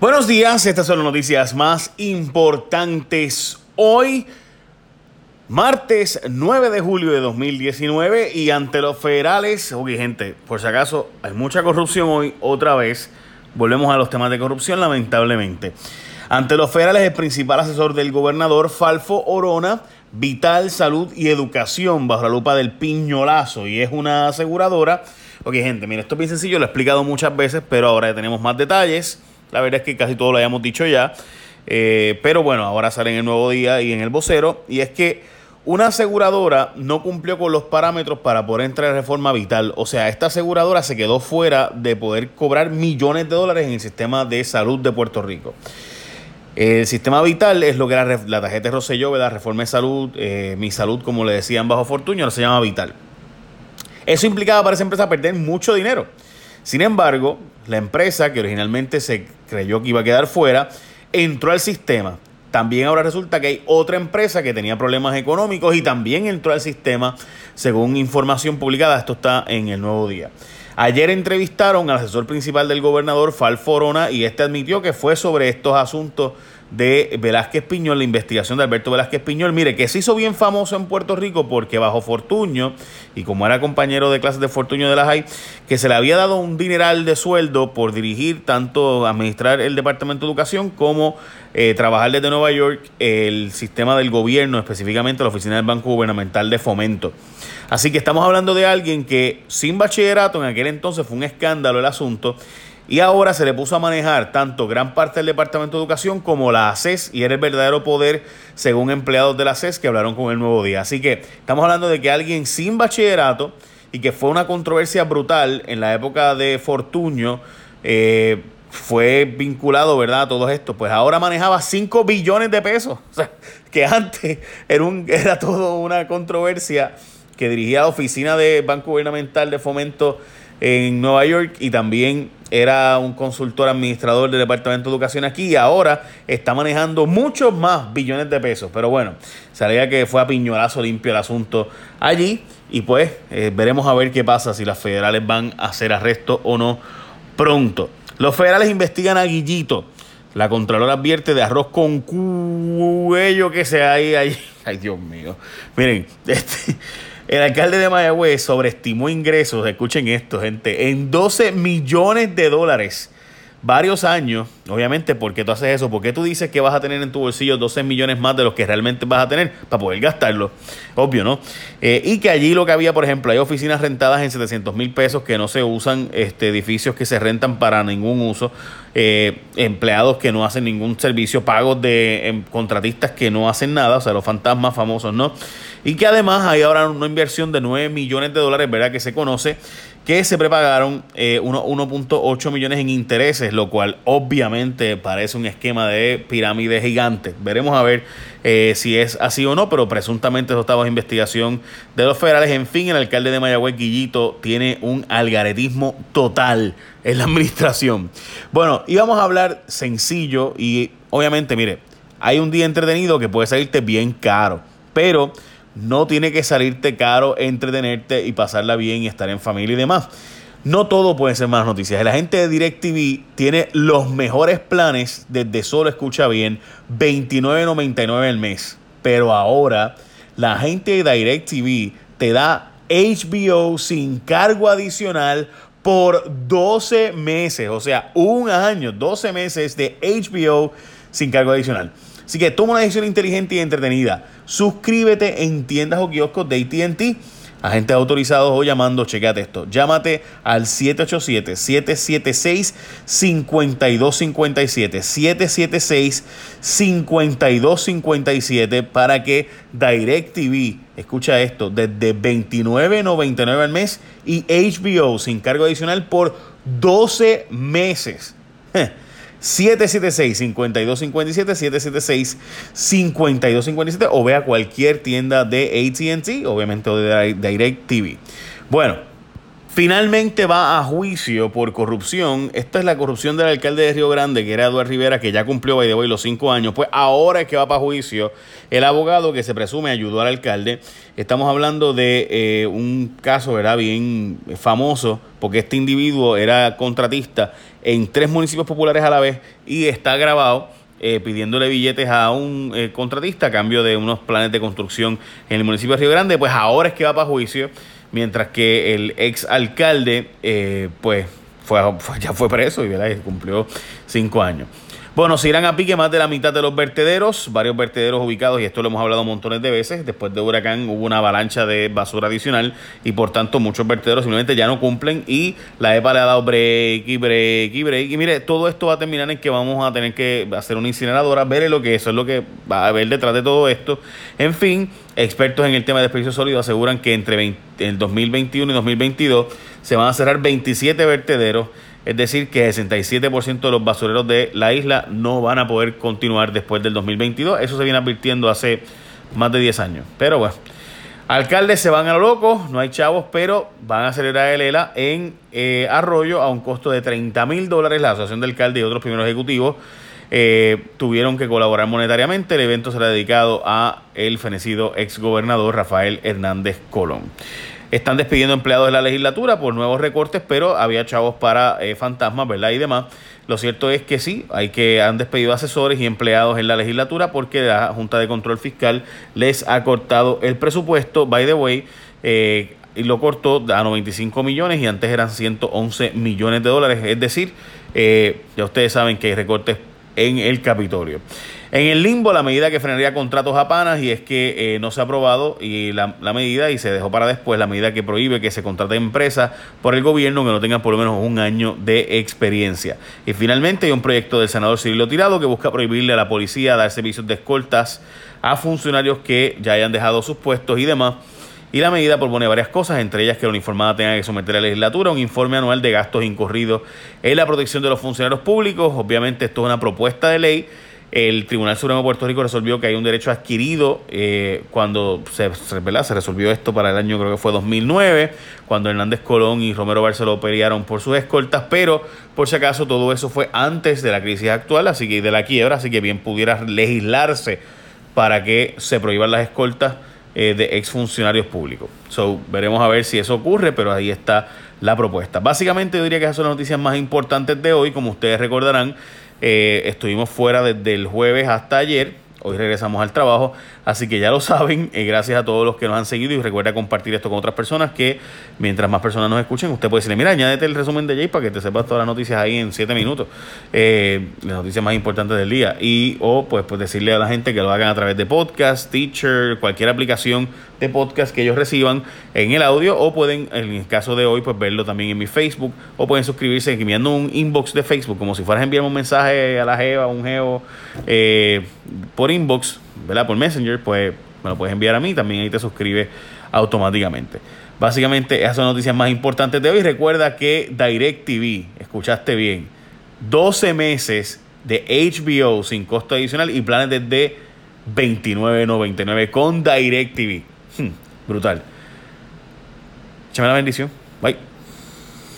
Buenos días, estas son las noticias más importantes hoy, martes 9 de julio de 2019 y ante los federales, oye gente, por si acaso hay mucha corrupción hoy, otra vez, volvemos a los temas de corrupción lamentablemente. Ante los federales, el principal asesor del gobernador, Falfo Orona, Vital, Salud y Educación, bajo la lupa del piñolazo, y es una aseguradora. Ok, gente, mire, esto es bien sencillo, lo he explicado muchas veces, pero ahora ya tenemos más detalles. La verdad es que casi todo lo hayamos dicho ya. Eh, pero bueno, ahora sale en el nuevo día y en el vocero. Y es que una aseguradora no cumplió con los parámetros para poder entrar en reforma vital. O sea, esta aseguradora se quedó fuera de poder cobrar millones de dólares en el sistema de salud de Puerto Rico. El sistema vital es lo que era la tarjeta de Rosselló, ¿verdad? Reforma de salud, eh, mi salud, como le decían bajo Fortuño, ahora se llama vital. Eso implicaba para esa empresa perder mucho dinero. Sin embargo, la empresa que originalmente se creyó que iba a quedar fuera, entró al sistema. También ahora resulta que hay otra empresa que tenía problemas económicos y también entró al sistema, según información publicada. Esto está en el nuevo día. Ayer entrevistaron al asesor principal del gobernador, Fal Forona, y este admitió que fue sobre estos asuntos de Velázquez Piñol, la investigación de Alberto Velázquez Piñol, mire, que se hizo bien famoso en Puerto Rico porque bajo Fortuño, y como era compañero de clases de Fortuño de la JAI, que se le había dado un dineral de sueldo por dirigir tanto, administrar el Departamento de Educación como eh, trabajar desde Nueva York el sistema del gobierno, específicamente la Oficina del Banco Gubernamental de Fomento. Así que estamos hablando de alguien que sin bachillerato, en aquel entonces fue un escándalo el asunto, y ahora se le puso a manejar tanto gran parte del Departamento de Educación como la ACES y era el verdadero poder según empleados de la ACES que hablaron con el nuevo día. Así que estamos hablando de que alguien sin bachillerato y que fue una controversia brutal en la época de Fortuño, eh, fue vinculado, ¿verdad? A todo esto. Pues ahora manejaba 5 billones de pesos. O sea, que antes era, un, era todo una controversia que dirigía la oficina de Banco Gubernamental de Fomento en Nueva York y también era un consultor administrador del Departamento de Educación aquí y ahora está manejando muchos más billones de pesos. Pero bueno, salía que fue a piñolazo limpio el asunto allí y pues eh, veremos a ver qué pasa si las federales van a hacer arresto o no pronto. Los federales investigan a Guillito. La Contralora advierte de arroz con cuello que se hay ahí. Ay, Dios mío. Miren, este, el alcalde de Mayagüez sobreestimó ingresos, escuchen esto, gente, en 12 millones de dólares. Varios años, obviamente, ¿por qué tú haces eso? ¿Por qué tú dices que vas a tener en tu bolsillo 12 millones más de los que realmente vas a tener para poder gastarlo? Obvio, ¿no? Eh, y que allí lo que había, por ejemplo, hay oficinas rentadas en 700 mil pesos que no se usan, este, edificios que se rentan para ningún uso, eh, empleados que no hacen ningún servicio, pagos de em, contratistas que no hacen nada, o sea, los fantasmas famosos, ¿no? Y que además hay ahora una inversión de 9 millones de dólares, ¿verdad? Que se conoce que se prepagaron eh, 1.8 millones en intereses, lo cual obviamente parece un esquema de pirámide gigante. Veremos a ver eh, si es así o no, pero presuntamente eso está bajo investigación de los federales. En fin, el alcalde de Mayagüez, Guillito, tiene un algaretismo total en la administración. Bueno, íbamos a hablar sencillo y obviamente, mire, hay un día entretenido que puede salirte bien caro, pero no tiene que salirte caro entretenerte y pasarla bien y estar en familia y demás. No todo puede ser malas noticias. La gente de DirecTV tiene los mejores planes desde solo escucha bien, 29.99 al mes. Pero ahora la gente de DirecTV te da HBO sin cargo adicional por 12 meses, o sea, un año, 12 meses de HBO sin cargo adicional. Así que toma una decisión inteligente y entretenida. Suscríbete en tiendas o kioscos de ATT. Agentes autorizados o llamando, chequeate esto. Llámate al 787-776-5257. 776-5257 para que DirecTV, escucha esto, desde $29.99 al mes y HBO sin cargo adicional por 12 meses. 776-5257, 776-5257 o ve a cualquier tienda de ATT, obviamente o de DirecTV. Bueno, Finalmente va a juicio por corrupción. Esta es la corrupción del alcalde de Río Grande, que era Eduardo Rivera, que ya cumplió by los cinco años. Pues ahora es que va para juicio el abogado que se presume ayudó al alcalde. Estamos hablando de eh, un caso, ¿verdad? Bien famoso, porque este individuo era contratista en tres municipios populares a la vez y está grabado. Eh, pidiéndole billetes a un eh, contratista a cambio de unos planes de construcción en el municipio de Río Grande, pues ahora es que va para juicio mientras que el ex alcalde, eh, pues, fue, ya fue preso y cumplió cinco años. Bueno, se irán a pique más de la mitad de los vertederos, varios vertederos ubicados, y esto lo hemos hablado montones de veces. Después de huracán hubo una avalancha de basura adicional y por tanto muchos vertederos simplemente ya no cumplen y la EPA le ha dado break y break y break. Y mire, todo esto va a terminar en que vamos a tener que hacer una incineradora, ver lo que eso es lo que va a haber detrás de todo esto. En fin, expertos en el tema de desperdicio sólido aseguran que entre el 2021 y 2022 se van a cerrar 27 vertederos es decir, que el 67% de los basureros de la isla no van a poder continuar después del 2022. Eso se viene advirtiendo hace más de 10 años. Pero bueno, alcaldes se van a lo loco, no hay chavos, pero van a acelerar el ELA en eh, Arroyo a un costo de 30 mil dólares. La Asociación de Alcaldes y otros primeros ejecutivos eh, tuvieron que colaborar monetariamente. El evento será dedicado a el fenecido ex gobernador Rafael Hernández Colón. Están despidiendo empleados de la legislatura por nuevos recortes, pero había chavos para eh, fantasmas, ¿verdad? Y demás. Lo cierto es que sí, hay que han despedido asesores y empleados en la legislatura porque la Junta de Control Fiscal les ha cortado el presupuesto. By the way, eh, y lo cortó a 95 millones y antes eran 111 millones de dólares. Es decir, eh, ya ustedes saben que hay recortes en el Capitolio. En el limbo, la medida que frenaría contratos a panas, y es que eh, no se ha aprobado y la, medida, y se dejó para después, la medida que prohíbe que se contrate empresas por el gobierno que no tengan por lo menos un año de experiencia. Y finalmente hay un proyecto del senador Cirilo Tirado que busca prohibirle a la policía dar servicios de escoltas a funcionarios que ya hayan dejado sus puestos y demás. Y la medida propone varias cosas, entre ellas que la uniformada tenga que someter a la legislatura un informe anual de gastos incurridos en la protección de los funcionarios públicos. Obviamente esto es una propuesta de ley el Tribunal Supremo de Puerto Rico resolvió que hay un derecho adquirido eh, cuando se, se, resolvió esto para el año, creo que fue 2009, cuando Hernández Colón y Romero Barceló pelearon por sus escoltas, pero por si acaso todo eso fue antes de la crisis actual, así que de la quiebra, así que bien pudiera legislarse para que se prohíban las escoltas eh, de exfuncionarios públicos. So, veremos a ver si eso ocurre, pero ahí está la propuesta. Básicamente yo diría que esas son las noticias más importantes de hoy, como ustedes recordarán. Eh, estuvimos fuera desde el jueves hasta ayer. Hoy regresamos al trabajo, así que ya lo saben. Eh, gracias a todos los que nos han seguido y recuerda compartir esto con otras personas que mientras más personas nos escuchen, usted puede decirle, mira, añádete el resumen de Jay para que te sepas todas las noticias ahí en 7 minutos, eh, las noticias más importantes del día. Y o pues, pues decirle a la gente que lo hagan a través de podcast, teacher, cualquier aplicación de podcast que ellos reciban en el audio o pueden, en el caso de hoy, pues verlo también en mi Facebook o pueden suscribirse enviando un inbox de Facebook como si fueras a enviar un mensaje a la Geo, a un Geo eh, por inbox, ¿verdad? Por Messenger, pues me lo puedes enviar a mí, también ahí te suscribes automáticamente. Básicamente esas son las noticias más importantes de hoy. Recuerda que DirecTV, escuchaste bien, 12 meses de HBO sin costo adicional y planes desde 29.99 con DirecTV. Hmm, brutal. Échame la bendición. Bye.